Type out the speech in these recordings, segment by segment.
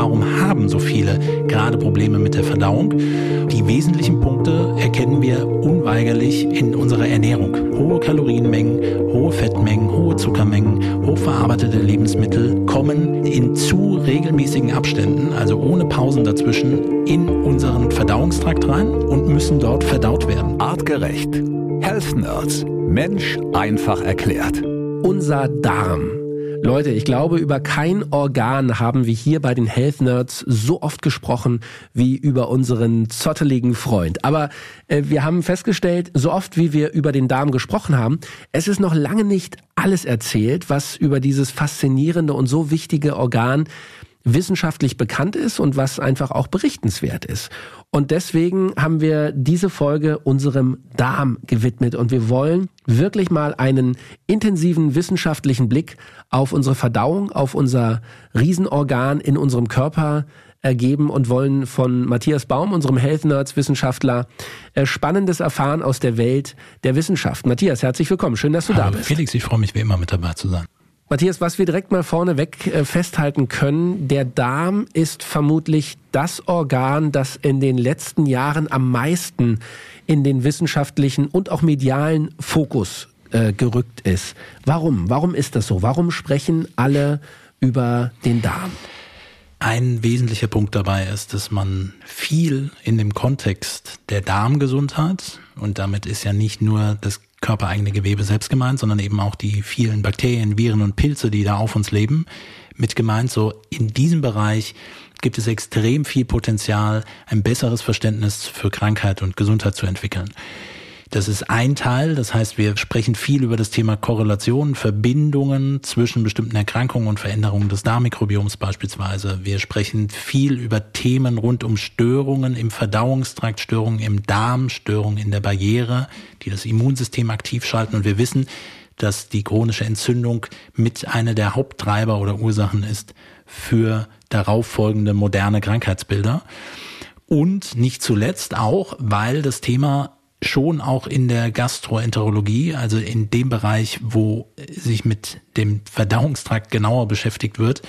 warum haben so viele gerade Probleme mit der Verdauung? Die wesentlichen Punkte erkennen wir unweigerlich in unserer Ernährung. Hohe Kalorienmengen, hohe Fettmengen, hohe Zuckermengen, hochverarbeitete Lebensmittel kommen in zu regelmäßigen Abständen, also ohne Pausen dazwischen, in unseren Verdauungstrakt rein und müssen dort verdaut werden. Artgerecht. Health Nerds. Mensch einfach erklärt. Unser Darm Leute, ich glaube, über kein Organ haben wir hier bei den Health Nerds so oft gesprochen wie über unseren zotteligen Freund. Aber äh, wir haben festgestellt, so oft wie wir über den Darm gesprochen haben, es ist noch lange nicht alles erzählt, was über dieses faszinierende und so wichtige Organ wissenschaftlich bekannt ist und was einfach auch berichtenswert ist. Und deswegen haben wir diese Folge unserem Darm gewidmet und wir wollen wirklich mal einen intensiven wissenschaftlichen Blick auf unsere Verdauung, auf unser Riesenorgan in unserem Körper ergeben und wollen von Matthias Baum, unserem Health Nerds Wissenschaftler, äh, Spannendes erfahren aus der Welt der Wissenschaft. Matthias, herzlich willkommen. Schön, dass du Hallo, da bist. Felix, ich freue mich wie immer mit dabei zu sein. Matthias, was wir direkt mal vorneweg äh, festhalten können, der Darm ist vermutlich das Organ, das in den letzten Jahren am meisten in den wissenschaftlichen und auch medialen Fokus äh, gerückt ist. Warum? Warum ist das so? Warum sprechen alle über den Darm? Ein wesentlicher Punkt dabei ist, dass man viel in dem Kontext der Darmgesundheit, und damit ist ja nicht nur das körpereigene Gewebe selbst gemeint, sondern eben auch die vielen Bakterien, Viren und Pilze, die da auf uns leben, mit gemeint. So in diesem Bereich gibt es extrem viel Potenzial, ein besseres Verständnis für Krankheit und Gesundheit zu entwickeln. Das ist ein Teil, das heißt, wir sprechen viel über das Thema Korrelation, Verbindungen zwischen bestimmten Erkrankungen und Veränderungen des Darmmikrobioms beispielsweise. Wir sprechen viel über Themen rund um Störungen im Verdauungstrakt, Störungen im Darm, Störungen in der Barriere, die das Immunsystem aktiv schalten. Und wir wissen, dass die chronische Entzündung mit einer der Haupttreiber oder Ursachen ist für darauf folgende moderne Krankheitsbilder. Und nicht zuletzt auch, weil das Thema schon auch in der Gastroenterologie, also in dem Bereich, wo sich mit dem Verdauungstrakt genauer beschäftigt wird,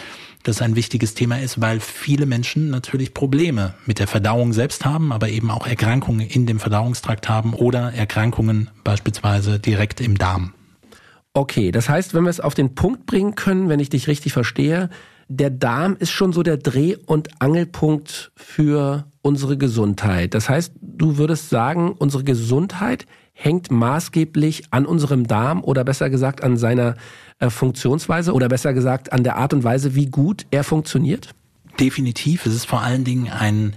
das ein wichtiges Thema ist, weil viele Menschen natürlich Probleme mit der Verdauung selbst haben, aber eben auch Erkrankungen in dem Verdauungstrakt haben oder Erkrankungen beispielsweise direkt im Darm. Okay, das heißt, wenn wir es auf den Punkt bringen können, wenn ich dich richtig verstehe, der Darm ist schon so der Dreh- und Angelpunkt für unsere Gesundheit. Das heißt, du würdest sagen, unsere Gesundheit hängt maßgeblich an unserem Darm oder besser gesagt an seiner äh, Funktionsweise oder besser gesagt an der Art und Weise, wie gut er funktioniert? Definitiv. Es ist vor allen Dingen ein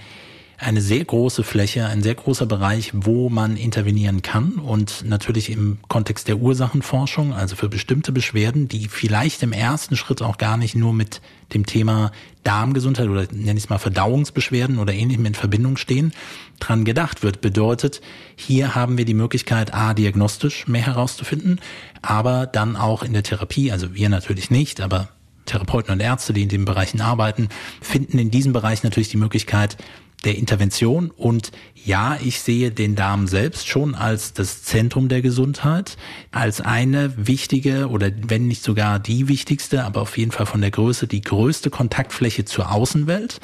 eine sehr große Fläche, ein sehr großer Bereich, wo man intervenieren kann und natürlich im Kontext der Ursachenforschung, also für bestimmte Beschwerden, die vielleicht im ersten Schritt auch gar nicht nur mit dem Thema Darmgesundheit oder nenne ich es mal Verdauungsbeschwerden oder ähnlichem in Verbindung stehen, dran gedacht wird. Bedeutet, hier haben wir die Möglichkeit, A, diagnostisch mehr herauszufinden, aber dann auch in der Therapie, also wir natürlich nicht, aber Therapeuten und Ärzte, die in den Bereichen arbeiten, finden in diesem Bereich natürlich die Möglichkeit, der Intervention. Und ja, ich sehe den Darm selbst schon als das Zentrum der Gesundheit, als eine wichtige oder wenn nicht sogar die wichtigste, aber auf jeden Fall von der Größe die größte Kontaktfläche zur Außenwelt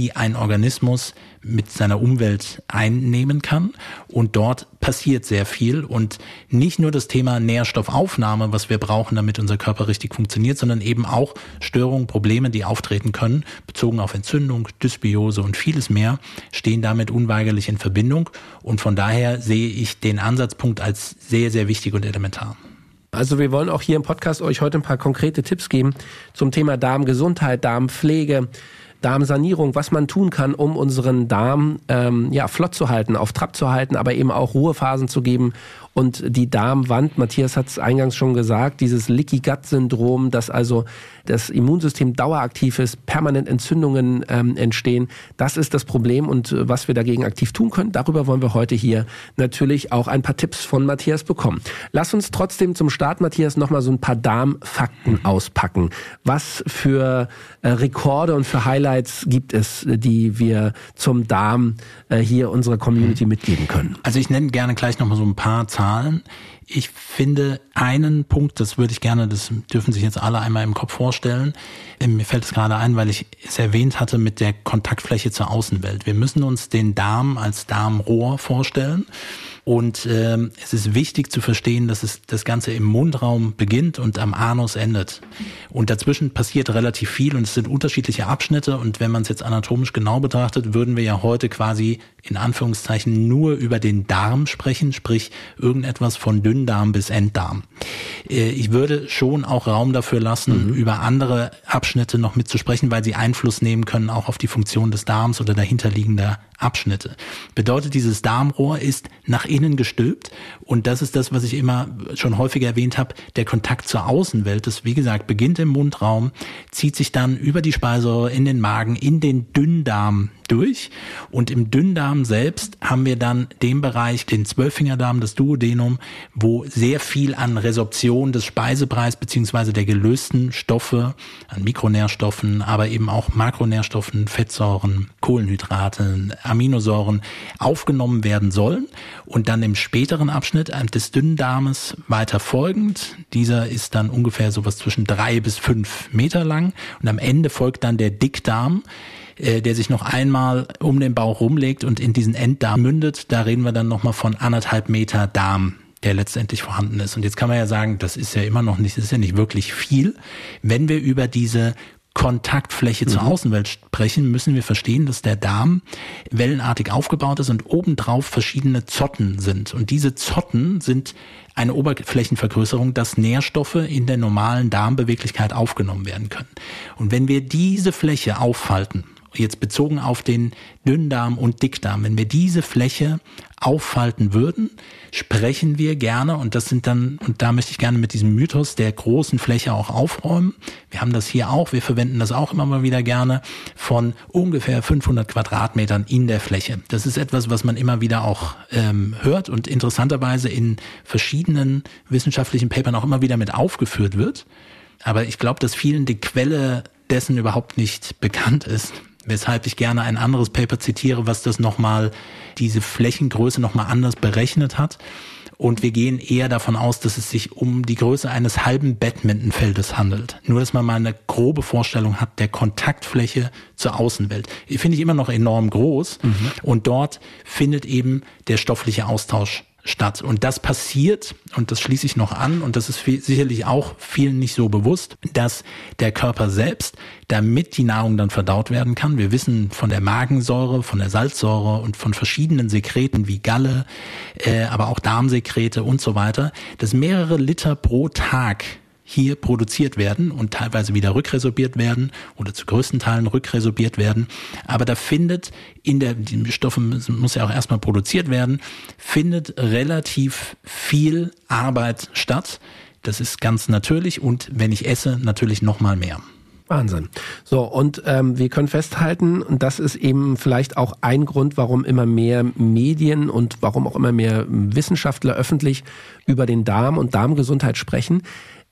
die ein Organismus mit seiner Umwelt einnehmen kann. Und dort passiert sehr viel. Und nicht nur das Thema Nährstoffaufnahme, was wir brauchen, damit unser Körper richtig funktioniert, sondern eben auch Störungen, Probleme, die auftreten können, bezogen auf Entzündung, Dysbiose und vieles mehr, stehen damit unweigerlich in Verbindung. Und von daher sehe ich den Ansatzpunkt als sehr, sehr wichtig und elementar. Also wir wollen auch hier im Podcast euch heute ein paar konkrete Tipps geben zum Thema Darmgesundheit, Darmpflege, Darmsanierung, was man tun kann, um unseren Darm ähm, ja, flott zu halten, auf Trab zu halten, aber eben auch Ruhephasen zu geben und die Darmwand, Matthias hat es eingangs schon gesagt, dieses Leaky Gut Syndrom, dass also das Immunsystem daueraktiv ist, permanent Entzündungen ähm, entstehen, das ist das Problem und äh, was wir dagegen aktiv tun können, darüber wollen wir heute hier natürlich auch ein paar Tipps von Matthias bekommen. Lass uns trotzdem zum Start, Matthias, nochmal so ein paar Darmfakten auspacken. Was für äh, Rekorde und für Highlights gibt es, die wir zum Darm äh, hier unserer Community mitgeben können? Also ich nenne gerne gleich nochmal so ein paar Zahlen. Ich finde einen Punkt, das würde ich gerne, das dürfen sich jetzt alle einmal im Kopf vorstellen. Ähm, mir fällt es gerade ein, weil ich es erwähnt hatte mit der Kontaktfläche zur Außenwelt. Wir müssen uns den Darm als Darmrohr vorstellen. Und ähm, es ist wichtig zu verstehen, dass es das Ganze im Mundraum beginnt und am Anus endet. Und dazwischen passiert relativ viel und es sind unterschiedliche Abschnitte. Und wenn man es jetzt anatomisch genau betrachtet, würden wir ja heute quasi in Anführungszeichen nur über den Darm sprechen, sprich irgendetwas von Dünndarm bis Enddarm. Äh, ich würde schon auch Raum dafür lassen, mhm. über andere Abschnitte noch mitzusprechen, weil sie Einfluss nehmen können auch auf die Funktion des Darms oder dahinterliegender Abschnitte. Bedeutet, dieses Darmrohr ist nach innen gestülpt und das ist das, was ich immer schon häufiger erwähnt habe, der Kontakt zur Außenwelt. Das, wie gesagt, beginnt im Mundraum, zieht sich dann über die Speiseröhre in den Magen, in den Dünndarm durch und im Dünndarm selbst haben wir dann den Bereich, den Zwölffingerdarm, das Duodenum, wo sehr viel an Resorption des Speisepreis beziehungsweise der gelösten Stoffe, an Mikronährstoffen, aber eben auch Makronährstoffen, Fettsäuren, Kohlenhydraten, Aminosäuren aufgenommen werden sollen und dann im späteren Abschnitt des Dünndarmes weiter folgend. Dieser ist dann ungefähr sowas zwischen drei bis fünf Meter lang und am Ende folgt dann der Dickdarm, äh, der sich noch einmal um den Bauch rumlegt und in diesen Enddarm mündet. Da reden wir dann nochmal von anderthalb Meter Darm der letztendlich vorhanden ist. Und jetzt kann man ja sagen, das ist ja immer noch nicht, das ist ja nicht wirklich viel. Wenn wir über diese Kontaktfläche zur mhm. Außenwelt sprechen, müssen wir verstehen, dass der Darm wellenartig aufgebaut ist und obendrauf verschiedene Zotten sind. Und diese Zotten sind eine Oberflächenvergrößerung, dass Nährstoffe in der normalen Darmbeweglichkeit aufgenommen werden können. Und wenn wir diese Fläche auffalten, jetzt bezogen auf den Dünndarm und Dickdarm, wenn wir diese Fläche auffalten würden, sprechen wir gerne, und das sind dann, und da möchte ich gerne mit diesem Mythos der großen Fläche auch aufräumen. Wir haben das hier auch, wir verwenden das auch immer mal wieder gerne, von ungefähr 500 Quadratmetern in der Fläche. Das ist etwas, was man immer wieder auch ähm, hört und interessanterweise in verschiedenen wissenschaftlichen Papern auch immer wieder mit aufgeführt wird. Aber ich glaube, dass vielen die Quelle dessen überhaupt nicht bekannt ist weshalb ich gerne ein anderes Paper zitiere, was das nochmal, diese Flächengröße nochmal anders berechnet hat. Und wir gehen eher davon aus, dass es sich um die Größe eines halben Badmintonfeldes handelt. Nur, dass man mal eine grobe Vorstellung hat der Kontaktfläche zur Außenwelt. Die finde ich immer noch enorm groß. Mhm. Und dort findet eben der stoffliche Austausch statt. Und das passiert, und das schließe ich noch an, und das ist viel, sicherlich auch vielen nicht so bewusst, dass der Körper selbst, damit die Nahrung dann verdaut werden kann, wir wissen von der Magensäure, von der Salzsäure und von verschiedenen Sekreten wie Galle, äh, aber auch Darmsekrete und so weiter, dass mehrere Liter pro Tag hier produziert werden und teilweise wieder rückresorbiert werden oder zu größten Teilen rückresorbiert werden. Aber da findet in der, die Stoffe muss ja auch erstmal produziert werden, findet relativ viel Arbeit statt. Das ist ganz natürlich und wenn ich esse, natürlich nochmal mehr. Wahnsinn. So, und ähm, wir können festhalten, und das ist eben vielleicht auch ein Grund, warum immer mehr Medien und warum auch immer mehr Wissenschaftler öffentlich über den Darm und Darmgesundheit sprechen.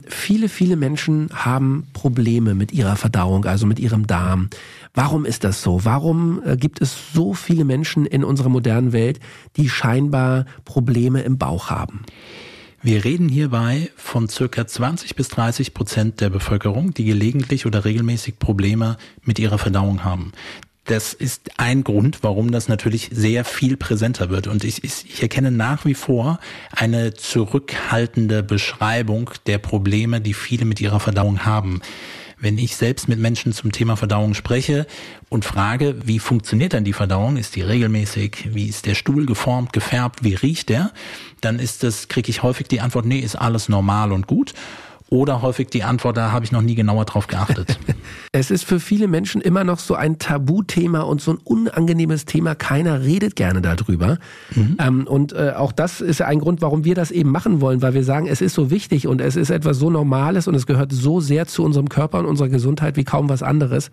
Viele, viele Menschen haben Probleme mit ihrer Verdauung, also mit ihrem Darm. Warum ist das so? Warum äh, gibt es so viele Menschen in unserer modernen Welt, die scheinbar Probleme im Bauch haben? Wir reden hierbei von circa 20 bis 30 Prozent der Bevölkerung, die gelegentlich oder regelmäßig Probleme mit ihrer Verdauung haben. Das ist ein Grund, warum das natürlich sehr viel präsenter wird. Und ich, ich erkenne nach wie vor eine zurückhaltende Beschreibung der Probleme, die viele mit ihrer Verdauung haben. Wenn ich selbst mit Menschen zum Thema Verdauung spreche und frage, wie funktioniert denn die Verdauung? Ist die regelmäßig? Wie ist der Stuhl geformt, gefärbt? Wie riecht der? Dann ist das, kriege ich häufig die Antwort, nee, ist alles normal und gut. Oder häufig die Antwort, da habe ich noch nie genauer drauf geachtet. es ist für viele Menschen immer noch so ein Tabuthema und so ein unangenehmes Thema. Keiner redet gerne darüber. Mhm. Ähm, und äh, auch das ist ein Grund, warum wir das eben machen wollen, weil wir sagen, es ist so wichtig und es ist etwas so Normales und es gehört so sehr zu unserem Körper und unserer Gesundheit wie kaum was anderes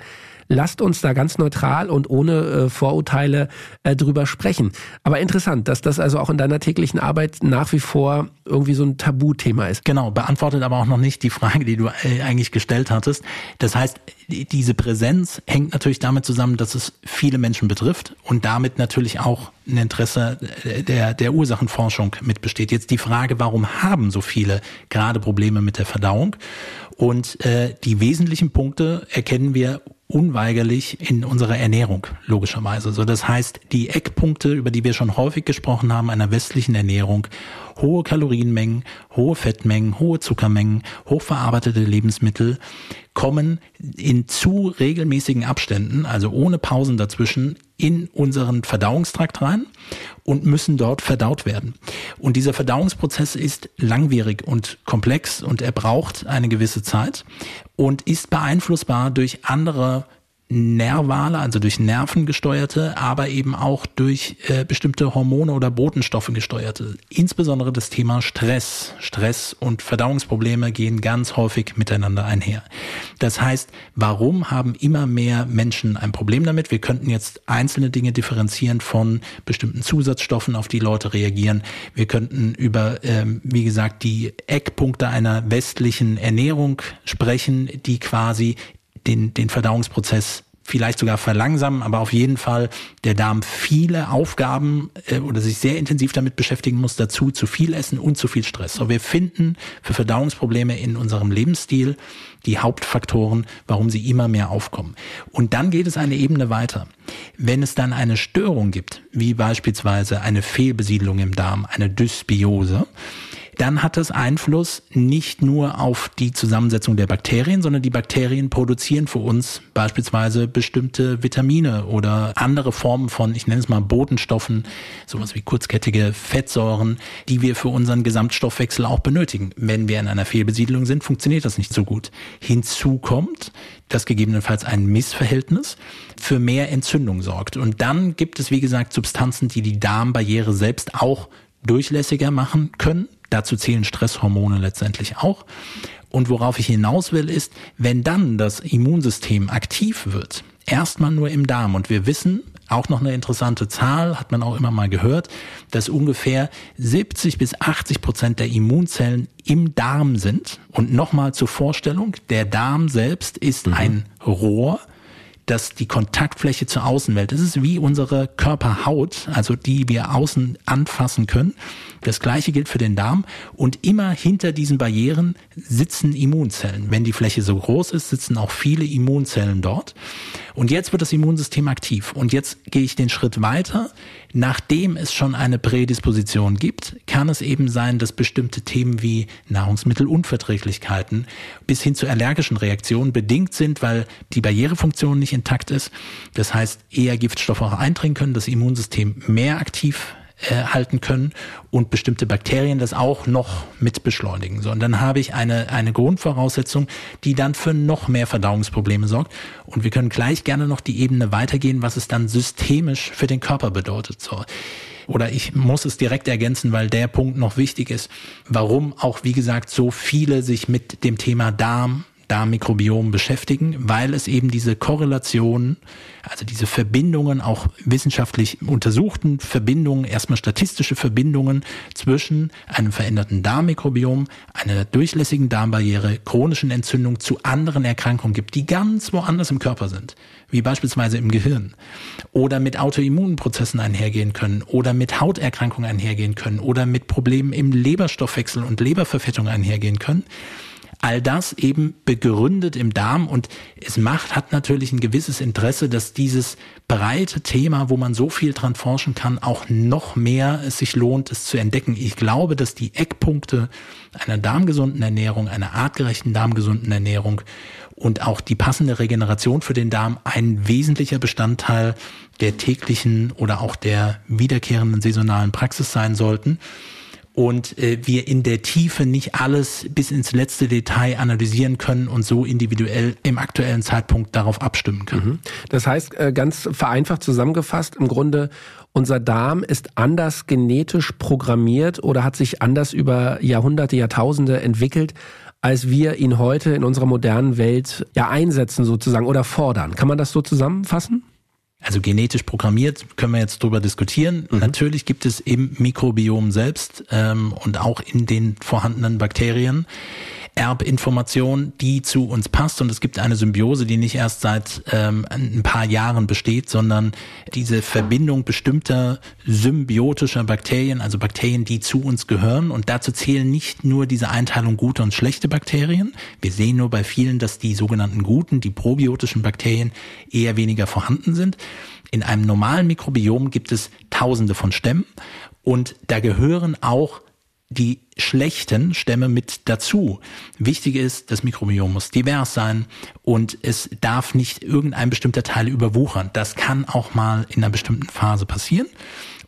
lasst uns da ganz neutral und ohne äh, Vorurteile äh, drüber sprechen. Aber interessant, dass das also auch in deiner täglichen Arbeit nach wie vor irgendwie so ein Tabuthema ist. Genau, beantwortet aber auch noch nicht die Frage, die du äh, eigentlich gestellt hattest. Das heißt, diese Präsenz hängt natürlich damit zusammen, dass es viele Menschen betrifft und damit natürlich auch ein Interesse der, der Ursachenforschung mit besteht. Jetzt die Frage, warum haben so viele gerade Probleme mit der Verdauung? Und äh, die wesentlichen Punkte erkennen wir unweigerlich in unserer Ernährung, logischerweise. So, das heißt, die Eckpunkte, über die wir schon häufig gesprochen haben, einer westlichen Ernährung, hohe Kalorienmengen, hohe Fettmengen, hohe Zuckermengen, hochverarbeitete Lebensmittel, kommen in zu regelmäßigen Abständen, also ohne Pausen dazwischen, in unseren Verdauungstrakt rein und müssen dort verdaut werden. Und dieser Verdauungsprozess ist langwierig und komplex und er braucht eine gewisse Zeit und ist beeinflussbar durch andere nervale, also durch Nerven gesteuerte, aber eben auch durch äh, bestimmte Hormone oder Botenstoffe gesteuerte. Insbesondere das Thema Stress. Stress und Verdauungsprobleme gehen ganz häufig miteinander einher. Das heißt, warum haben immer mehr Menschen ein Problem damit? Wir könnten jetzt einzelne Dinge differenzieren von bestimmten Zusatzstoffen, auf die Leute reagieren. Wir könnten über, ähm, wie gesagt, die Eckpunkte einer westlichen Ernährung sprechen, die quasi den, den Verdauungsprozess vielleicht sogar verlangsamen, aber auf jeden Fall der Darm viele Aufgaben äh, oder sich sehr intensiv damit beschäftigen muss, dazu zu viel essen und zu viel Stress. So, wir finden für Verdauungsprobleme in unserem Lebensstil die Hauptfaktoren, warum sie immer mehr aufkommen. Und dann geht es eine Ebene weiter. Wenn es dann eine Störung gibt, wie beispielsweise eine Fehlbesiedlung im Darm, eine Dysbiose, dann hat das Einfluss nicht nur auf die Zusammensetzung der Bakterien, sondern die Bakterien produzieren für uns beispielsweise bestimmte Vitamine oder andere Formen von, ich nenne es mal Botenstoffen, sowas wie kurzkettige Fettsäuren, die wir für unseren Gesamtstoffwechsel auch benötigen. Wenn wir in einer Fehlbesiedlung sind, funktioniert das nicht so gut. Hinzu kommt, dass gegebenenfalls ein Missverhältnis für mehr Entzündung sorgt. Und dann gibt es, wie gesagt, Substanzen, die die Darmbarriere selbst auch durchlässiger machen können. Dazu zählen Stresshormone letztendlich auch. Und worauf ich hinaus will, ist, wenn dann das Immunsystem aktiv wird, erstmal nur im Darm. Und wir wissen, auch noch eine interessante Zahl, hat man auch immer mal gehört, dass ungefähr 70 bis 80 Prozent der Immunzellen im Darm sind. Und nochmal zur Vorstellung, der Darm selbst ist mhm. ein Rohr, dass die Kontaktfläche zur Außenwelt, das ist wie unsere Körperhaut, also die wir außen anfassen können. Das gleiche gilt für den Darm und immer hinter diesen Barrieren sitzen Immunzellen. Wenn die Fläche so groß ist, sitzen auch viele Immunzellen dort. Und jetzt wird das Immunsystem aktiv. Und jetzt gehe ich den Schritt weiter. Nachdem es schon eine Prädisposition gibt, kann es eben sein, dass bestimmte Themen wie Nahrungsmittelunverträglichkeiten bis hin zu allergischen Reaktionen bedingt sind, weil die Barrierefunktion nicht intakt ist. Das heißt, eher Giftstoffe auch eindringen können, das Immunsystem mehr aktiv äh, halten können und bestimmte Bakterien das auch noch mit beschleunigen. So, und dann habe ich eine, eine Grundvoraussetzung, die dann für noch mehr Verdauungsprobleme sorgt. Und wir können gleich gerne noch die Ebene weitergehen, was es dann systemisch für den Körper bedeutet. So oder ich muss es direkt ergänzen, weil der Punkt noch wichtig ist, warum auch, wie gesagt, so viele sich mit dem Thema Darm, Darmmikrobiom beschäftigen, weil es eben diese Korrelation, also diese Verbindungen, auch wissenschaftlich untersuchten Verbindungen, erstmal statistische Verbindungen zwischen einem veränderten Darmmikrobiom, einer durchlässigen Darmbarriere, chronischen Entzündungen zu anderen Erkrankungen gibt, die ganz woanders im Körper sind, wie beispielsweise im Gehirn. Oder mit Autoimmunprozessen einhergehen können oder mit Hauterkrankungen einhergehen können oder mit Problemen im Leberstoffwechsel und Leberverfettung einhergehen können all das eben begründet im Darm und es macht, hat natürlich ein gewisses Interesse, dass dieses breite Thema, wo man so viel dran forschen kann, auch noch mehr es sich lohnt, es zu entdecken. Ich glaube, dass die Eckpunkte einer darmgesunden Ernährung, einer artgerechten darmgesunden Ernährung und auch die passende Regeneration für den Darm ein wesentlicher Bestandteil der täglichen oder auch der wiederkehrenden saisonalen Praxis sein sollten und äh, wir in der Tiefe nicht alles bis ins letzte Detail analysieren können und so individuell im aktuellen Zeitpunkt darauf abstimmen können. Mhm. Das heißt, äh, ganz vereinfacht zusammengefasst, im Grunde unser Darm ist anders genetisch programmiert oder hat sich anders über Jahrhunderte, Jahrtausende entwickelt, als wir ihn heute in unserer modernen Welt ja einsetzen sozusagen oder fordern. Kann man das so zusammenfassen? Also genetisch programmiert, können wir jetzt drüber diskutieren. Mhm. Natürlich gibt es im Mikrobiom selbst ähm, und auch in den vorhandenen Bakterien Erbinformation, die zu uns passt und es gibt eine Symbiose, die nicht erst seit ähm, ein paar Jahren besteht, sondern diese Verbindung bestimmter symbiotischer Bakterien, also Bakterien, die zu uns gehören und dazu zählen nicht nur diese Einteilung gute und schlechte Bakterien. Wir sehen nur bei vielen, dass die sogenannten guten, die probiotischen Bakterien eher weniger vorhanden sind. In einem normalen Mikrobiom gibt es tausende von Stämmen und da gehören auch die schlechten Stämme mit dazu. Wichtig ist, das Mikrobiom muss divers sein und es darf nicht irgendein bestimmter Teil überwuchern. Das kann auch mal in einer bestimmten Phase passieren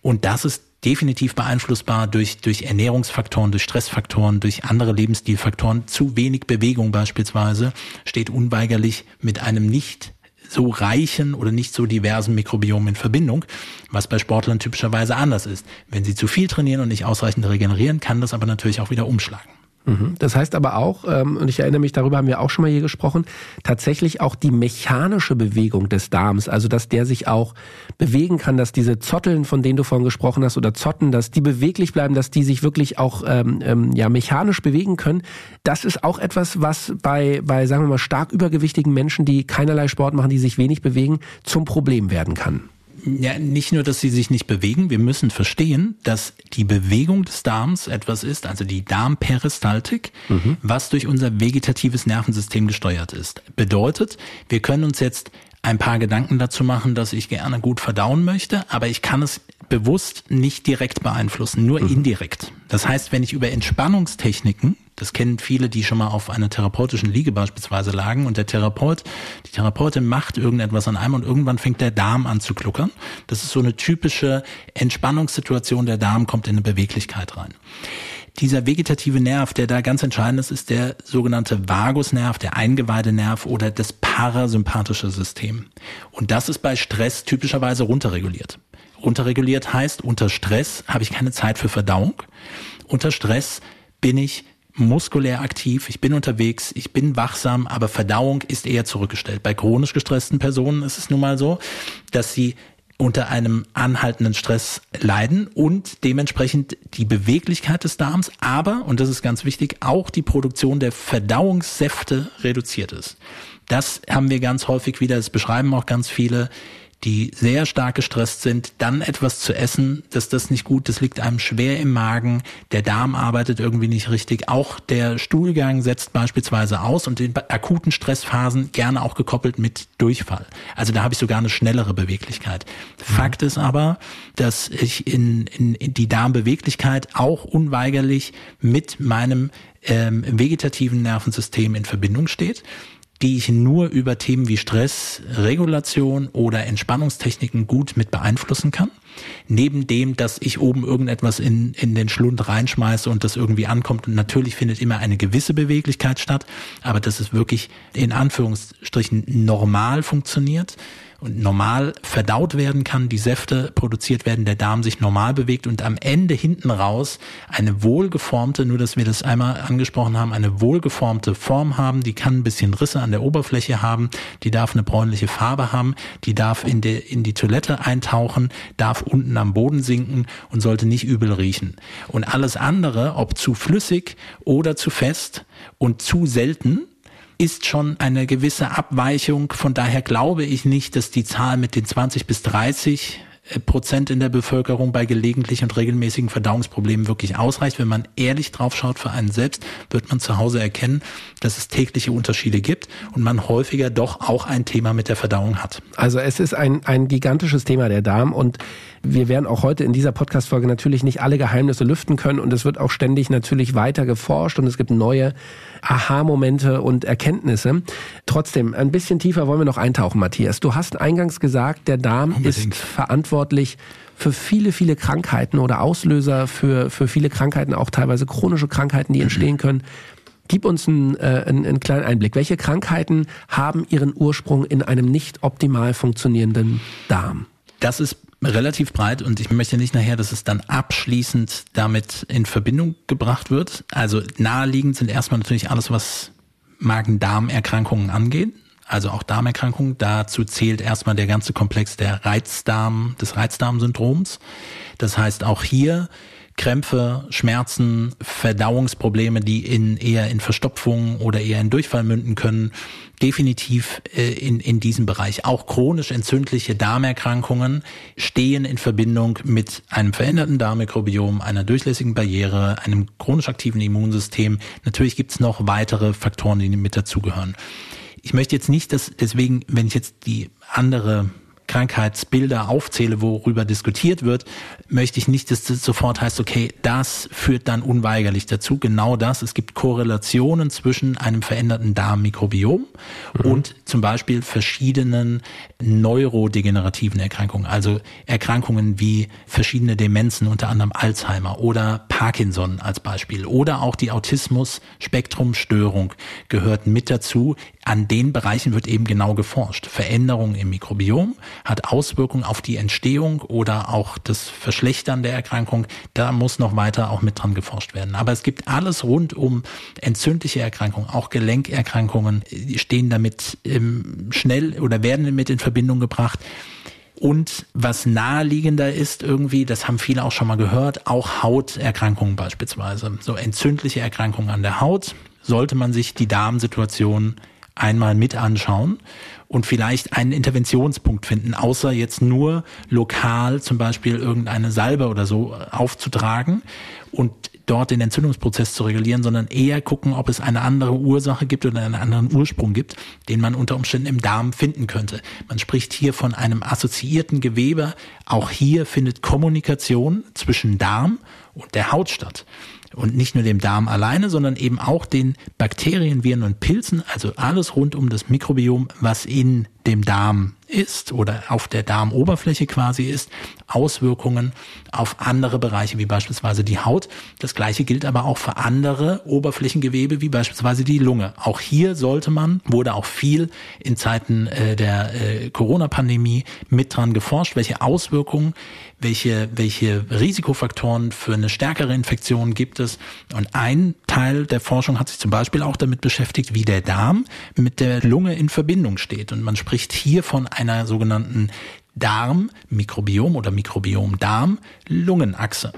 und das ist definitiv beeinflussbar durch, durch Ernährungsfaktoren, durch Stressfaktoren, durch andere Lebensstilfaktoren. Zu wenig Bewegung beispielsweise steht unweigerlich mit einem nicht so reichen oder nicht so diversen Mikrobiom in Verbindung, was bei Sportlern typischerweise anders ist. Wenn sie zu viel trainieren und nicht ausreichend regenerieren, kann das aber natürlich auch wieder umschlagen. Mhm. Das heißt aber auch, ähm, und ich erinnere mich, darüber haben wir auch schon mal hier gesprochen, tatsächlich auch die mechanische Bewegung des Darms, also dass der sich auch bewegen kann, dass diese Zotteln, von denen du vorhin gesprochen hast, oder Zotten, dass die beweglich bleiben, dass die sich wirklich auch ähm, ähm, ja mechanisch bewegen können. Das ist auch etwas, was bei, bei, sagen wir mal, stark übergewichtigen Menschen, die keinerlei Sport machen, die sich wenig bewegen, zum Problem werden kann ja, nicht nur, dass sie sich nicht bewegen, wir müssen verstehen, dass die Bewegung des Darms etwas ist, also die Darmperistaltik, mhm. was durch unser vegetatives Nervensystem gesteuert ist. Bedeutet, wir können uns jetzt ein paar Gedanken dazu machen, dass ich gerne gut verdauen möchte, aber ich kann es bewusst nicht direkt beeinflussen, nur mhm. indirekt. Das heißt, wenn ich über Entspannungstechniken, das kennen viele, die schon mal auf einer therapeutischen Liege beispielsweise lagen und der Therapeut, die Therapeutin macht irgendetwas an einem und irgendwann fängt der Darm an zu kluckern. Das ist so eine typische Entspannungssituation, der Darm kommt in eine Beweglichkeit rein dieser vegetative Nerv, der da ganz entscheidend ist, ist der sogenannte Vagusnerv, der Eingeweidenerv oder das parasympathische System. Und das ist bei Stress typischerweise runterreguliert. Runterreguliert heißt, unter Stress habe ich keine Zeit für Verdauung. Unter Stress bin ich muskulär aktiv, ich bin unterwegs, ich bin wachsam, aber Verdauung ist eher zurückgestellt. Bei chronisch gestressten Personen ist es nun mal so, dass sie unter einem anhaltenden Stress leiden und dementsprechend die Beweglichkeit des Darms, aber, und das ist ganz wichtig, auch die Produktion der Verdauungssäfte reduziert ist. Das haben wir ganz häufig wieder, das beschreiben auch ganz viele, die sehr stark gestresst sind, dann etwas zu essen, dass das nicht gut, das liegt einem schwer im Magen, der Darm arbeitet irgendwie nicht richtig, auch der Stuhlgang setzt beispielsweise aus und in akuten Stressphasen gerne auch gekoppelt mit Durchfall. Also da habe ich sogar eine schnellere Beweglichkeit. Fakt ist aber, dass ich in, in, in die Darmbeweglichkeit auch unweigerlich mit meinem ähm, vegetativen Nervensystem in Verbindung steht die ich nur über Themen wie Stress, Regulation oder Entspannungstechniken gut mit beeinflussen kann. Neben dem, dass ich oben irgendetwas in, in den Schlund reinschmeiße und das irgendwie ankommt. Und natürlich findet immer eine gewisse Beweglichkeit statt, aber dass es wirklich in Anführungsstrichen normal funktioniert und normal verdaut werden kann, die Säfte produziert werden, der Darm sich normal bewegt und am Ende hinten raus eine wohlgeformte, nur dass wir das einmal angesprochen haben, eine wohlgeformte Form haben, die kann ein bisschen Risse an der Oberfläche haben, die darf eine bräunliche Farbe haben, die darf in, die, in die Toilette eintauchen, darf unten am Boden sinken und sollte nicht übel riechen. Und alles andere, ob zu flüssig oder zu fest und zu selten, ist schon eine gewisse Abweichung. Von daher glaube ich nicht, dass die Zahl mit den 20 bis 30 äh, Prozent in der Bevölkerung bei gelegentlichen und regelmäßigen Verdauungsproblemen wirklich ausreicht. Wenn man ehrlich drauf schaut für einen selbst, wird man zu Hause erkennen, dass es tägliche Unterschiede gibt und man häufiger doch auch ein Thema mit der Verdauung hat. Also es ist ein, ein gigantisches Thema der Darm und wir werden auch heute in dieser Podcast-Folge natürlich nicht alle Geheimnisse lüften können und es wird auch ständig natürlich weiter geforscht und es gibt neue Aha-Momente und Erkenntnisse. Trotzdem, ein bisschen tiefer wollen wir noch eintauchen, Matthias. Du hast eingangs gesagt, der Darm Unbedingt. ist verantwortlich für viele, viele Krankheiten oder Auslöser für, für viele Krankheiten, auch teilweise chronische Krankheiten, die entstehen können. Gib uns einen, äh, einen, einen kleinen Einblick. Welche Krankheiten haben ihren Ursprung in einem nicht optimal funktionierenden Darm? Das ist relativ breit und ich möchte nicht nachher, dass es dann abschließend damit in Verbindung gebracht wird. Also naheliegend sind erstmal natürlich alles, was Magen-Darm-Erkrankungen angeht. Also auch Darmerkrankungen. Dazu zählt erstmal der ganze Komplex der Reizdarm, des Reizdarmsyndroms. Das heißt, auch hier Krämpfe, Schmerzen, Verdauungsprobleme, die in eher in Verstopfung oder eher in Durchfall münden können, definitiv äh, in, in diesem Bereich. Auch chronisch entzündliche Darmerkrankungen stehen in Verbindung mit einem veränderten Darmmikrobiom, einer durchlässigen Barriere, einem chronisch aktiven Immunsystem. Natürlich gibt es noch weitere Faktoren, die mit dazugehören. Ich möchte jetzt nicht, dass deswegen, wenn ich jetzt die andere Krankheitsbilder aufzähle, worüber diskutiert wird, möchte ich nicht, dass das sofort heißt, okay, das führt dann unweigerlich dazu. Genau das. Es gibt Korrelationen zwischen einem veränderten Darmmikrobiom mhm. und zum Beispiel verschiedenen neurodegenerativen Erkrankungen, also Erkrankungen wie verschiedene Demenzen, unter anderem Alzheimer oder Parkinson als Beispiel oder auch die Autismus-Spektrumstörung gehört mit dazu. An den Bereichen wird eben genau geforscht. Veränderungen im Mikrobiom hat Auswirkungen auf die Entstehung oder auch das Verschlechtern der Erkrankung. Da muss noch weiter auch mit dran geforscht werden. Aber es gibt alles rund um entzündliche Erkrankungen, auch Gelenkerkrankungen stehen damit schnell oder werden damit in Verbindung gebracht. Und was naheliegender ist irgendwie, das haben viele auch schon mal gehört, auch Hauterkrankungen beispielsweise. So entzündliche Erkrankungen an der Haut sollte man sich die Darmsituation einmal mit anschauen und vielleicht einen Interventionspunkt finden, außer jetzt nur lokal zum Beispiel irgendeine Salbe oder so aufzutragen und dort den Entzündungsprozess zu regulieren, sondern eher gucken, ob es eine andere Ursache gibt oder einen anderen Ursprung gibt, den man unter Umständen im Darm finden könnte. Man spricht hier von einem assoziierten Gewebe. Auch hier findet Kommunikation zwischen Darm und der Haut statt und nicht nur dem Darm alleine, sondern eben auch den Bakterien, Viren und Pilzen, also alles rund um das Mikrobiom, was in dem Darm ist oder auf der Darmoberfläche quasi ist, Auswirkungen auf andere Bereiche wie beispielsweise die Haut. Das gleiche gilt aber auch für andere Oberflächengewebe wie beispielsweise die Lunge. Auch hier sollte man, wurde auch viel in Zeiten äh, der äh, Corona-Pandemie mit dran geforscht, welche Auswirkungen, welche, welche Risikofaktoren für eine stärkere Infektion gibt es. Und ein Teil der Forschung hat sich zum Beispiel auch damit beschäftigt, wie der Darm mit der Lunge in Verbindung steht. Und man spricht hier von einer sogenannten Darm, Mikrobiom oder Mikrobiom Darm, Lungenachse.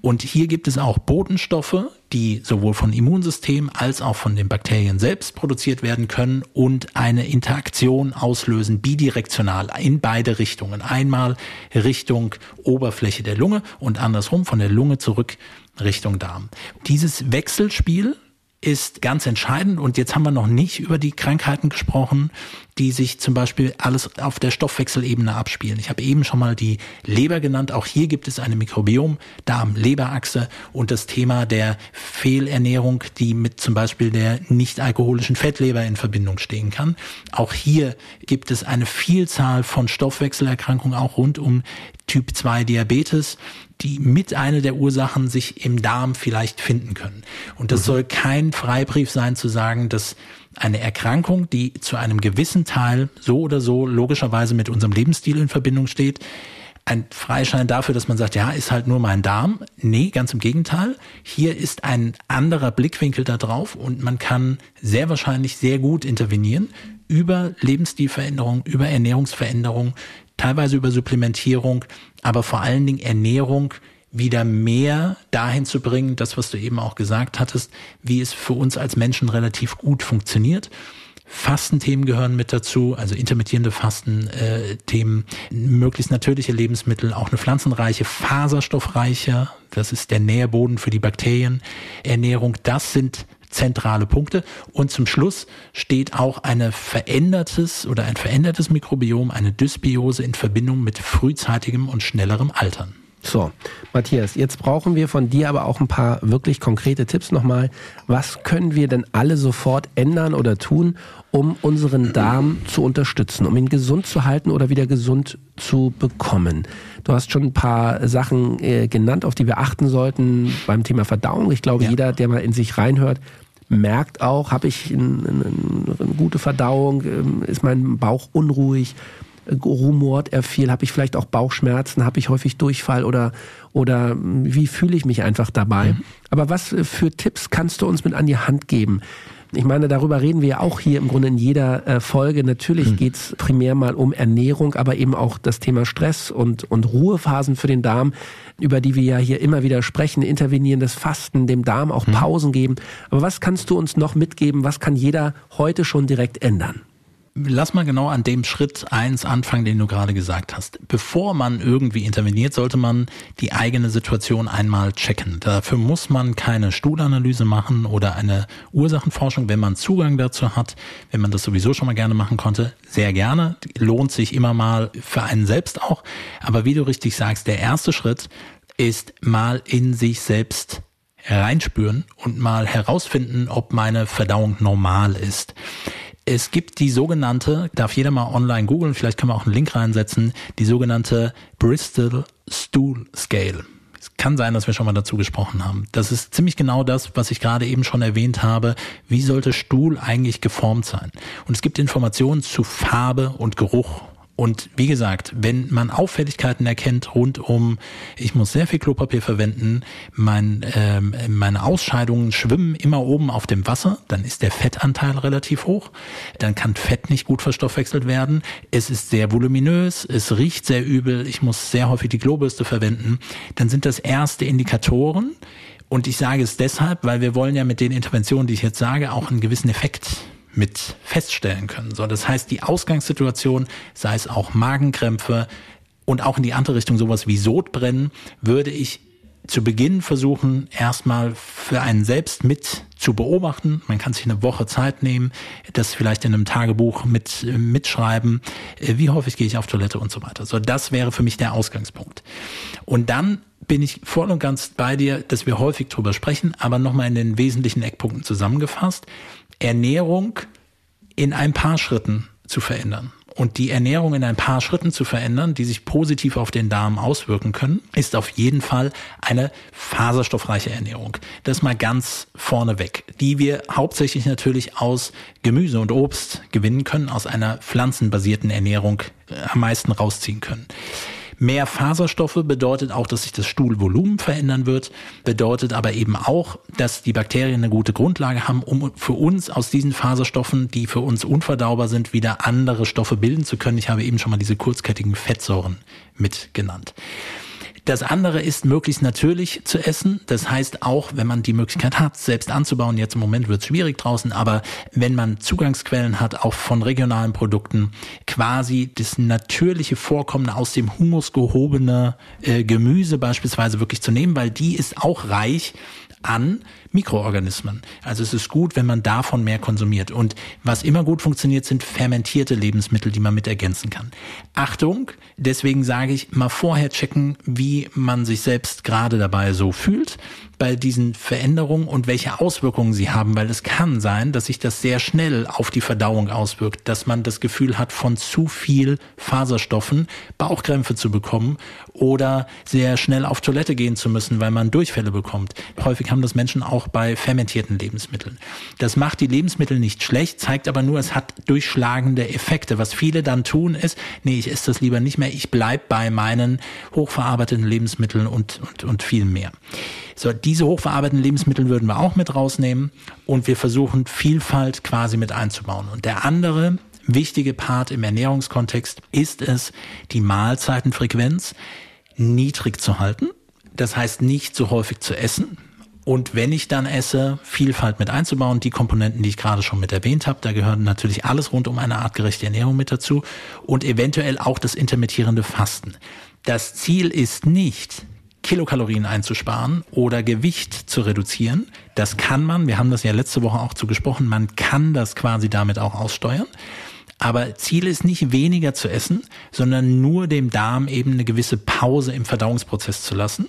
Und hier gibt es auch Botenstoffe, die sowohl von Immunsystem als auch von den Bakterien selbst produziert werden können und eine Interaktion auslösen, bidirektional in beide Richtungen. Einmal Richtung Oberfläche der Lunge und andersrum von der Lunge zurück Richtung Darm. Dieses Wechselspiel ist ganz entscheidend. Und jetzt haben wir noch nicht über die Krankheiten gesprochen, die sich zum Beispiel alles auf der Stoffwechselebene abspielen. Ich habe eben schon mal die Leber genannt. Auch hier gibt es eine Mikrobiom-Darm-Leberachse und das Thema der Fehlernährung, die mit zum Beispiel der nicht alkoholischen Fettleber in Verbindung stehen kann. Auch hier gibt es eine Vielzahl von Stoffwechselerkrankungen, auch rund um Typ 2 Diabetes, die mit einer der Ursachen sich im Darm vielleicht finden können. Und das mhm. soll kein Freibrief sein zu sagen, dass eine Erkrankung, die zu einem gewissen Teil so oder so logischerweise mit unserem Lebensstil in Verbindung steht, ein Freischein dafür, dass man sagt, ja, ist halt nur mein Darm. Nee, ganz im Gegenteil. Hier ist ein anderer Blickwinkel da drauf und man kann sehr wahrscheinlich sehr gut intervenieren über Lebensstilveränderung, über Ernährungsveränderung, teilweise über Supplementierung, aber vor allen Dingen Ernährung wieder mehr dahin zu bringen, das, was du eben auch gesagt hattest, wie es für uns als Menschen relativ gut funktioniert. Fastenthemen gehören mit dazu, also intermittierende Fastenthemen, äh, möglichst natürliche Lebensmittel, auch eine pflanzenreiche, faserstoffreiche, das ist der Nährboden für die Bakterien, Ernährung, das sind zentrale Punkte. Und zum Schluss steht auch eine verändertes oder ein verändertes Mikrobiom, eine Dysbiose in Verbindung mit frühzeitigem und schnellerem Altern. So, Matthias, jetzt brauchen wir von dir aber auch ein paar wirklich konkrete Tipps nochmal. Was können wir denn alle sofort ändern oder tun, um unseren Darm zu unterstützen, um ihn gesund zu halten oder wieder gesund zu bekommen? Du hast schon ein paar Sachen äh, genannt, auf die wir achten sollten beim Thema Verdauung. Ich glaube, ja. jeder, der mal in sich reinhört, merkt auch, habe ich eine, eine, eine gute Verdauung, ähm, ist mein Bauch unruhig, äh, rumort er viel, habe ich vielleicht auch Bauchschmerzen, habe ich häufig Durchfall oder, oder hm, wie fühle ich mich einfach dabei. Mhm. Aber was für Tipps kannst du uns mit an die Hand geben? Ich meine, darüber reden wir ja auch hier im Grunde in jeder äh, Folge. Natürlich mhm. geht's primär mal um Ernährung, aber eben auch das Thema Stress und, und Ruhephasen für den Darm, über die wir ja hier immer wieder sprechen, intervenierendes Fasten, dem Darm auch mhm. Pausen geben. Aber was kannst du uns noch mitgeben? Was kann jeder heute schon direkt ändern? Lass mal genau an dem Schritt eins anfangen, den du gerade gesagt hast. Bevor man irgendwie interveniert, sollte man die eigene Situation einmal checken. Dafür muss man keine Stuhlanalyse machen oder eine Ursachenforschung, wenn man Zugang dazu hat, wenn man das sowieso schon mal gerne machen konnte, sehr gerne. Lohnt sich immer mal für einen selbst auch. Aber wie du richtig sagst, der erste Schritt ist mal in sich selbst reinspüren und mal herausfinden, ob meine Verdauung normal ist. Es gibt die sogenannte, darf jeder mal online googeln, vielleicht kann man auch einen Link reinsetzen, die sogenannte Bristol Stool Scale. Es kann sein, dass wir schon mal dazu gesprochen haben. Das ist ziemlich genau das, was ich gerade eben schon erwähnt habe. Wie sollte Stuhl eigentlich geformt sein? Und es gibt Informationen zu Farbe und Geruch und wie gesagt, wenn man Auffälligkeiten erkennt rund um, ich muss sehr viel Klopapier verwenden, mein, ähm, meine Ausscheidungen schwimmen immer oben auf dem Wasser, dann ist der Fettanteil relativ hoch, dann kann Fett nicht gut verstoffwechselt werden, es ist sehr voluminös, es riecht sehr übel, ich muss sehr häufig die Klobürste verwenden, dann sind das erste Indikatoren, und ich sage es deshalb, weil wir wollen ja mit den Interventionen, die ich jetzt sage, auch einen gewissen Effekt mit feststellen können. So, das heißt, die Ausgangssituation, sei es auch Magenkrämpfe und auch in die andere Richtung sowas wie Sodbrennen, würde ich zu Beginn versuchen, erstmal für einen selbst mit zu beobachten. Man kann sich eine Woche Zeit nehmen, das vielleicht in einem Tagebuch mit, mitschreiben. Äh, wie häufig gehe ich auf Toilette und so weiter. So, das wäre für mich der Ausgangspunkt. Und dann bin ich voll und ganz bei dir, dass wir häufig drüber sprechen, aber nochmal in den wesentlichen Eckpunkten zusammengefasst. Ernährung in ein paar Schritten zu verändern. Und die Ernährung in ein paar Schritten zu verändern, die sich positiv auf den Darm auswirken können, ist auf jeden Fall eine faserstoffreiche Ernährung. Das mal ganz vorneweg, die wir hauptsächlich natürlich aus Gemüse und Obst gewinnen können, aus einer pflanzenbasierten Ernährung äh, am meisten rausziehen können. Mehr Faserstoffe bedeutet auch, dass sich das Stuhlvolumen verändern wird, bedeutet aber eben auch, dass die Bakterien eine gute Grundlage haben, um für uns aus diesen Faserstoffen, die für uns unverdaubar sind, wieder andere Stoffe bilden zu können. Ich habe eben schon mal diese kurzkettigen Fettsäuren mitgenannt. Das andere ist möglichst natürlich zu essen. Das heißt auch, wenn man die Möglichkeit hat, selbst anzubauen, jetzt im Moment wird es schwierig draußen, aber wenn man Zugangsquellen hat, auch von regionalen Produkten, quasi das natürliche Vorkommen aus dem Humus gehobene äh, Gemüse beispielsweise wirklich zu nehmen, weil die ist auch reich an Mikroorganismen. Also es ist gut, wenn man davon mehr konsumiert. Und was immer gut funktioniert, sind fermentierte Lebensmittel, die man mit ergänzen kann. Achtung, deswegen sage ich mal vorher checken, wie man sich selbst gerade dabei so fühlt bei diesen Veränderungen und welche Auswirkungen sie haben, weil es kann sein, dass sich das sehr schnell auf die Verdauung auswirkt, dass man das Gefühl hat, von zu viel Faserstoffen Bauchkrämpfe zu bekommen oder sehr schnell auf Toilette gehen zu müssen, weil man Durchfälle bekommt. Häufig haben das Menschen auch bei fermentierten Lebensmitteln. Das macht die Lebensmittel nicht schlecht, zeigt aber nur, es hat durchschlagende Effekte. Was viele dann tun ist, nee, ich esse das lieber nicht mehr, ich bleib bei meinen hochverarbeiteten Lebensmitteln und, und, und viel mehr. So, diese hochverarbeiteten Lebensmittel würden wir auch mit rausnehmen und wir versuchen Vielfalt quasi mit einzubauen. Und der andere wichtige Part im Ernährungskontext ist es, die Mahlzeitenfrequenz niedrig zu halten. Das heißt, nicht so häufig zu essen. Und wenn ich dann esse, Vielfalt mit einzubauen, die Komponenten, die ich gerade schon mit erwähnt habe, da gehören natürlich alles rund um eine artgerechte Ernährung mit dazu und eventuell auch das intermittierende Fasten. Das Ziel ist nicht, Kilokalorien einzusparen oder Gewicht zu reduzieren. Das kann man, wir haben das ja letzte Woche auch zu gesprochen, man kann das quasi damit auch aussteuern. Aber Ziel ist nicht weniger zu essen, sondern nur dem Darm eben eine gewisse Pause im Verdauungsprozess zu lassen.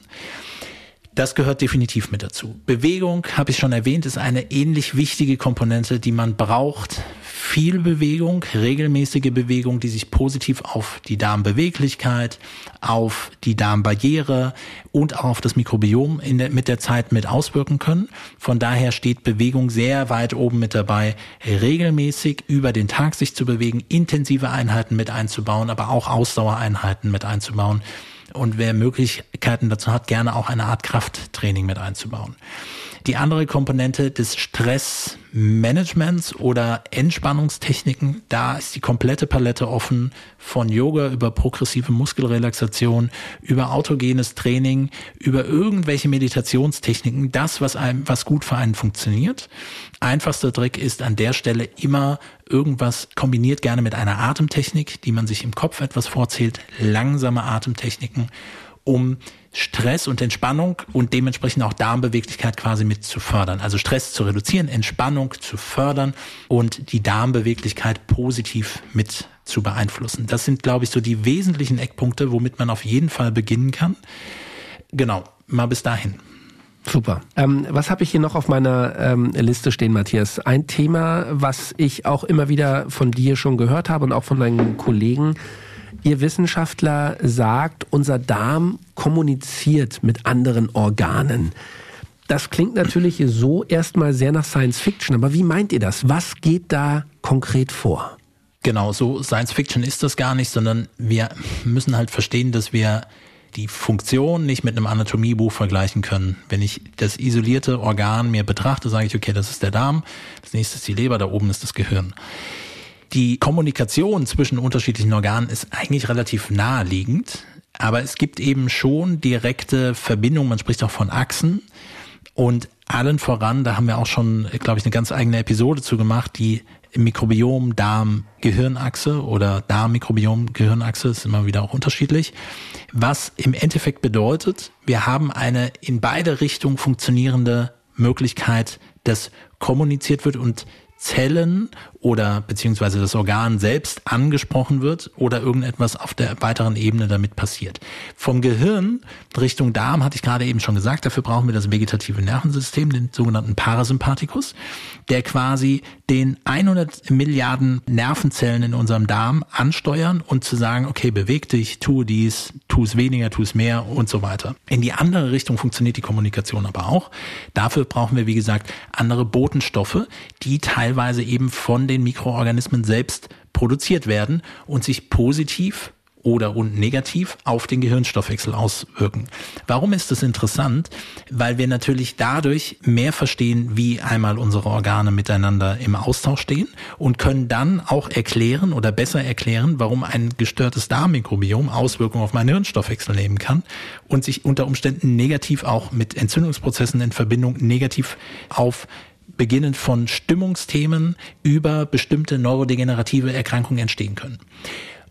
Das gehört definitiv mit dazu. Bewegung, habe ich schon erwähnt, ist eine ähnlich wichtige Komponente, die man braucht. Viel Bewegung, regelmäßige Bewegung, die sich positiv auf die Darmbeweglichkeit, auf die Darmbarriere und auch auf das Mikrobiom der, mit der Zeit mit auswirken können. Von daher steht Bewegung sehr weit oben mit dabei, regelmäßig über den Tag sich zu bewegen, intensive Einheiten mit einzubauen, aber auch Ausdauereinheiten mit einzubauen und wer Möglichkeiten dazu hat, gerne auch eine Art Krafttraining mit einzubauen. Die andere Komponente des Stressmanagements oder Entspannungstechniken, da ist die komplette Palette offen von Yoga über progressive Muskelrelaxation, über autogenes Training, über irgendwelche Meditationstechniken, das, was einem, was gut für einen funktioniert. Einfachster Trick ist an der Stelle immer irgendwas kombiniert gerne mit einer Atemtechnik, die man sich im Kopf etwas vorzählt, langsame Atemtechniken, um Stress und Entspannung und dementsprechend auch Darmbeweglichkeit quasi mit zu fördern. Also Stress zu reduzieren, Entspannung zu fördern und die Darmbeweglichkeit positiv mit zu beeinflussen. Das sind, glaube ich, so die wesentlichen Eckpunkte, womit man auf jeden Fall beginnen kann. Genau, mal bis dahin. Super. Ähm, was habe ich hier noch auf meiner ähm, Liste stehen, Matthias? Ein Thema, was ich auch immer wieder von dir schon gehört habe und auch von deinen Kollegen. Ihr Wissenschaftler sagt, unser Darm kommuniziert mit anderen Organen. Das klingt natürlich so erstmal sehr nach Science Fiction, aber wie meint ihr das? Was geht da konkret vor? Genau, so Science Fiction ist das gar nicht, sondern wir müssen halt verstehen, dass wir die Funktion nicht mit einem Anatomiebuch vergleichen können. Wenn ich das isolierte Organ mir betrachte, sage ich, okay, das ist der Darm, das nächste ist die Leber, da oben ist das Gehirn. Die Kommunikation zwischen unterschiedlichen Organen ist eigentlich relativ naheliegend, aber es gibt eben schon direkte Verbindungen, man spricht auch von Achsen. Und allen voran, da haben wir auch schon, glaube ich, eine ganz eigene Episode zu gemacht, die Mikrobiom, Darm, Gehirnachse oder Darm-Mikrobiom, Gehirnachse ist immer wieder auch unterschiedlich. Was im Endeffekt bedeutet, wir haben eine in beide Richtungen funktionierende Möglichkeit, dass kommuniziert wird und Zellen oder beziehungsweise das Organ selbst angesprochen wird oder irgendetwas auf der weiteren Ebene damit passiert. Vom Gehirn Richtung Darm hatte ich gerade eben schon gesagt, dafür brauchen wir das vegetative Nervensystem, den sogenannten Parasympathikus, der quasi den 100 Milliarden Nervenzellen in unserem Darm ansteuern und zu sagen, okay, beweg dich, tu dies, tu es weniger, tu es mehr und so weiter. In die andere Richtung funktioniert die Kommunikation aber auch. Dafür brauchen wir, wie gesagt, andere Botenstoffe, die teilweise eben von den den Mikroorganismen selbst produziert werden und sich positiv oder und negativ auf den Gehirnstoffwechsel auswirken. Warum ist das interessant? Weil wir natürlich dadurch mehr verstehen, wie einmal unsere Organe miteinander im Austausch stehen und können dann auch erklären oder besser erklären, warum ein gestörtes Darmmikrobiom Auswirkungen auf meinen Hirnstoffwechsel nehmen kann und sich unter Umständen negativ auch mit Entzündungsprozessen in Verbindung negativ auf beginnend von Stimmungsthemen über bestimmte neurodegenerative Erkrankungen entstehen können.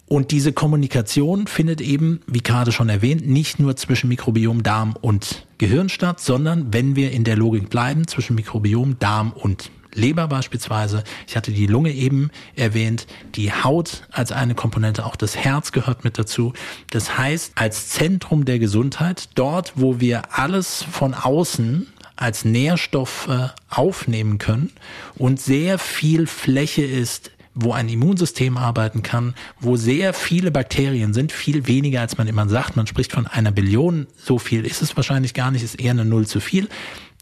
Und diese Kommunikation findet eben, wie gerade schon erwähnt, nicht nur zwischen Mikrobiom, Darm und Gehirn statt, sondern wenn wir in der Logik bleiben, zwischen Mikrobiom, Darm und Leber beispielsweise. Ich hatte die Lunge eben erwähnt, die Haut als eine Komponente, auch das Herz gehört mit dazu. Das heißt, als Zentrum der Gesundheit, dort, wo wir alles von außen als Nährstoff äh, aufnehmen können und sehr viel Fläche ist, wo ein Immunsystem arbeiten kann, wo sehr viele Bakterien sind, viel weniger als man immer sagt. Man spricht von einer Billion, so viel ist es wahrscheinlich gar nicht, ist eher eine Null zu viel.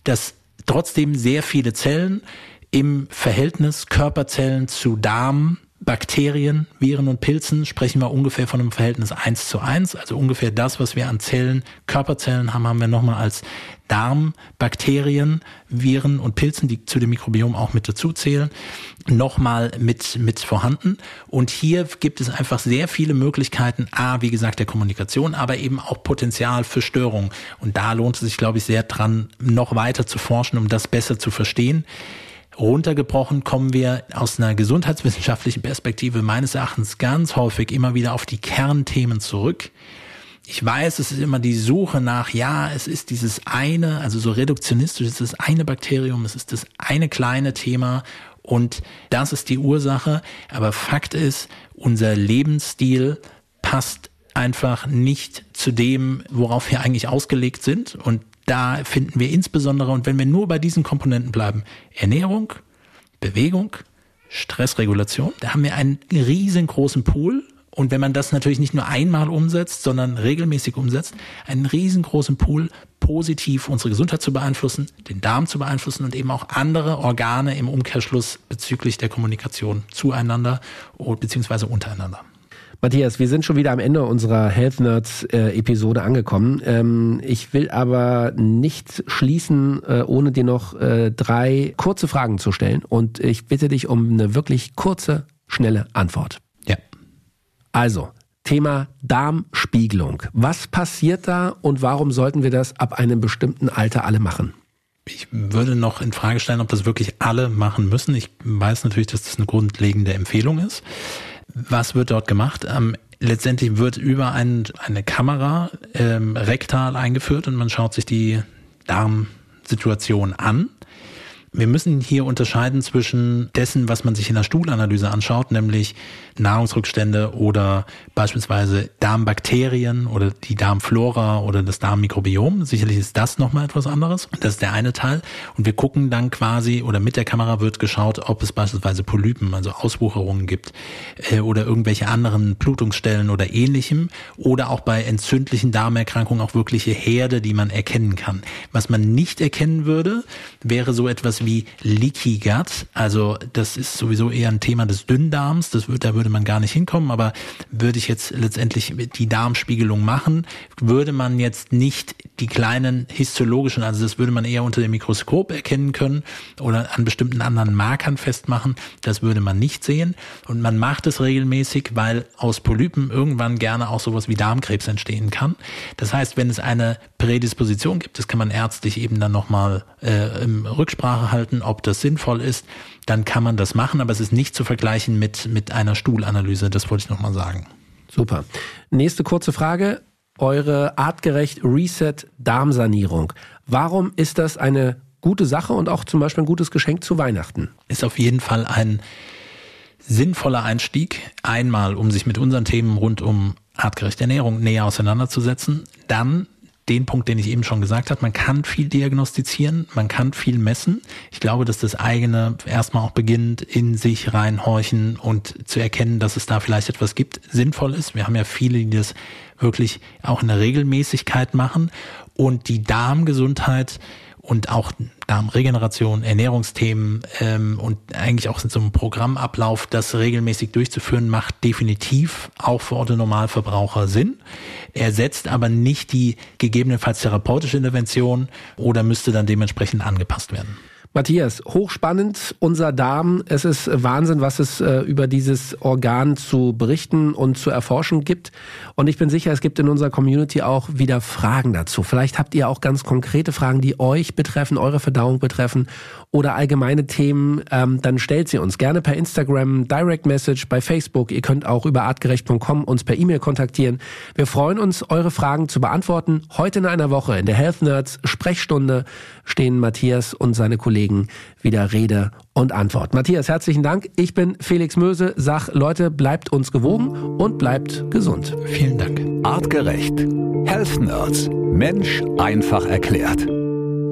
Dass trotzdem sehr viele Zellen im Verhältnis Körperzellen zu Darm, Bakterien, Viren und Pilzen sprechen wir ungefähr von einem Verhältnis eins zu eins. Also ungefähr das, was wir an Zellen, Körperzellen haben, haben wir nochmal als Darmbakterien, Viren und Pilzen, die zu dem Mikrobiom auch mit dazu zählen, nochmal mit, mit vorhanden. Und hier gibt es einfach sehr viele Möglichkeiten, A, wie gesagt, der Kommunikation, aber eben auch Potenzial für Störungen. Und da lohnt es sich, glaube ich, sehr dran, noch weiter zu forschen, um das besser zu verstehen. Runtergebrochen kommen wir aus einer gesundheitswissenschaftlichen Perspektive meines Erachtens ganz häufig immer wieder auf die Kernthemen zurück. Ich weiß, es ist immer die Suche nach, ja, es ist dieses eine, also so reduktionistisch, es ist das eine Bakterium, es ist das eine kleine Thema und das ist die Ursache. Aber Fakt ist, unser Lebensstil passt einfach nicht zu dem, worauf wir eigentlich ausgelegt sind. Und da finden wir insbesondere, und wenn wir nur bei diesen Komponenten bleiben, Ernährung, Bewegung, Stressregulation, da haben wir einen riesengroßen Pool. Und wenn man das natürlich nicht nur einmal umsetzt, sondern regelmäßig umsetzt, einen riesengroßen Pool, positiv unsere Gesundheit zu beeinflussen, den Darm zu beeinflussen und eben auch andere Organe im Umkehrschluss bezüglich der Kommunikation zueinander beziehungsweise untereinander. Matthias, wir sind schon wieder am Ende unserer Health Nerds äh, Episode angekommen. Ähm, ich will aber nicht schließen, äh, ohne dir noch äh, drei kurze Fragen zu stellen. Und ich bitte dich um eine wirklich kurze, schnelle Antwort. Ja. Also, Thema Darmspiegelung. Was passiert da und warum sollten wir das ab einem bestimmten Alter alle machen? Ich würde noch in Frage stellen, ob das wirklich alle machen müssen. Ich weiß natürlich, dass das eine grundlegende Empfehlung ist. Was wird dort gemacht? Ähm, letztendlich wird über ein, eine Kamera ähm, rektal eingeführt und man schaut sich die Darmsituation an. Wir müssen hier unterscheiden zwischen dessen, was man sich in der Stuhlanalyse anschaut, nämlich Nahrungsrückstände oder beispielsweise Darmbakterien oder die Darmflora oder das Darmmikrobiom. Sicherlich ist das nochmal etwas anderes. Das ist der eine Teil. Und wir gucken dann quasi oder mit der Kamera wird geschaut, ob es beispielsweise Polypen, also Auswucherungen gibt äh, oder irgendwelche anderen Blutungsstellen oder ähnlichem oder auch bei entzündlichen Darmerkrankungen auch wirkliche Herde, die man erkennen kann. Was man nicht erkennen würde, wäre so etwas wie Leaky Gut. Also das ist sowieso eher ein Thema des Dünndarms. Das wird, da würde man gar nicht hinkommen. Aber würde ich jetzt letztendlich die Darmspiegelung machen, würde man jetzt nicht die kleinen histologischen, also das würde man eher unter dem Mikroskop erkennen können oder an bestimmten anderen Markern festmachen. Das würde man nicht sehen. Und man macht es regelmäßig, weil aus Polypen irgendwann gerne auch sowas wie Darmkrebs entstehen kann. Das heißt, wenn es eine Prädisposition gibt, das kann man ärztlich eben dann nochmal äh, im Rücksprache halten, ob das sinnvoll ist, dann kann man das machen, aber es ist nicht zu vergleichen mit, mit einer Stuhlanalyse, das wollte ich nochmal sagen. Super. Nächste kurze Frage. Eure artgerecht Reset Darmsanierung. Warum ist das eine gute Sache und auch zum Beispiel ein gutes Geschenk zu Weihnachten? Ist auf jeden Fall ein sinnvoller Einstieg. Einmal, um sich mit unseren Themen rund um artgerechte Ernährung näher auseinanderzusetzen. Dann den Punkt, den ich eben schon gesagt habe, man kann viel diagnostizieren, man kann viel messen. Ich glaube, dass das eigene erstmal auch beginnt, in sich reinhorchen und zu erkennen, dass es da vielleicht etwas gibt, sinnvoll ist. Wir haben ja viele, die das wirklich auch in der Regelmäßigkeit machen und die Darmgesundheit und auch Darmregeneration, Ernährungsthemen ähm, und eigentlich auch so einem Programmablauf, das regelmäßig durchzuführen, macht definitiv auch für Otto Normalverbraucher Sinn. Ersetzt aber nicht die gegebenenfalls therapeutische Intervention oder müsste dann dementsprechend angepasst werden. Matthias, hochspannend, unser Darm. Es ist Wahnsinn, was es äh, über dieses Organ zu berichten und zu erforschen gibt. Und ich bin sicher, es gibt in unserer Community auch wieder Fragen dazu. Vielleicht habt ihr auch ganz konkrete Fragen, die euch betreffen, eure Verdauung betreffen oder allgemeine Themen. Ähm, dann stellt sie uns gerne per Instagram, Direct Message, bei Facebook. Ihr könnt auch über artgerecht.com uns per E-Mail kontaktieren. Wir freuen uns, eure Fragen zu beantworten. Heute in einer Woche in der Health Nerds Sprechstunde stehen Matthias und seine Kollegen wieder Rede und Antwort. Matthias, herzlichen Dank. Ich bin Felix Möse. Sag, Leute, bleibt uns gewogen und bleibt gesund. Vielen Dank. Artgerecht. Health Nerds. Mensch einfach erklärt.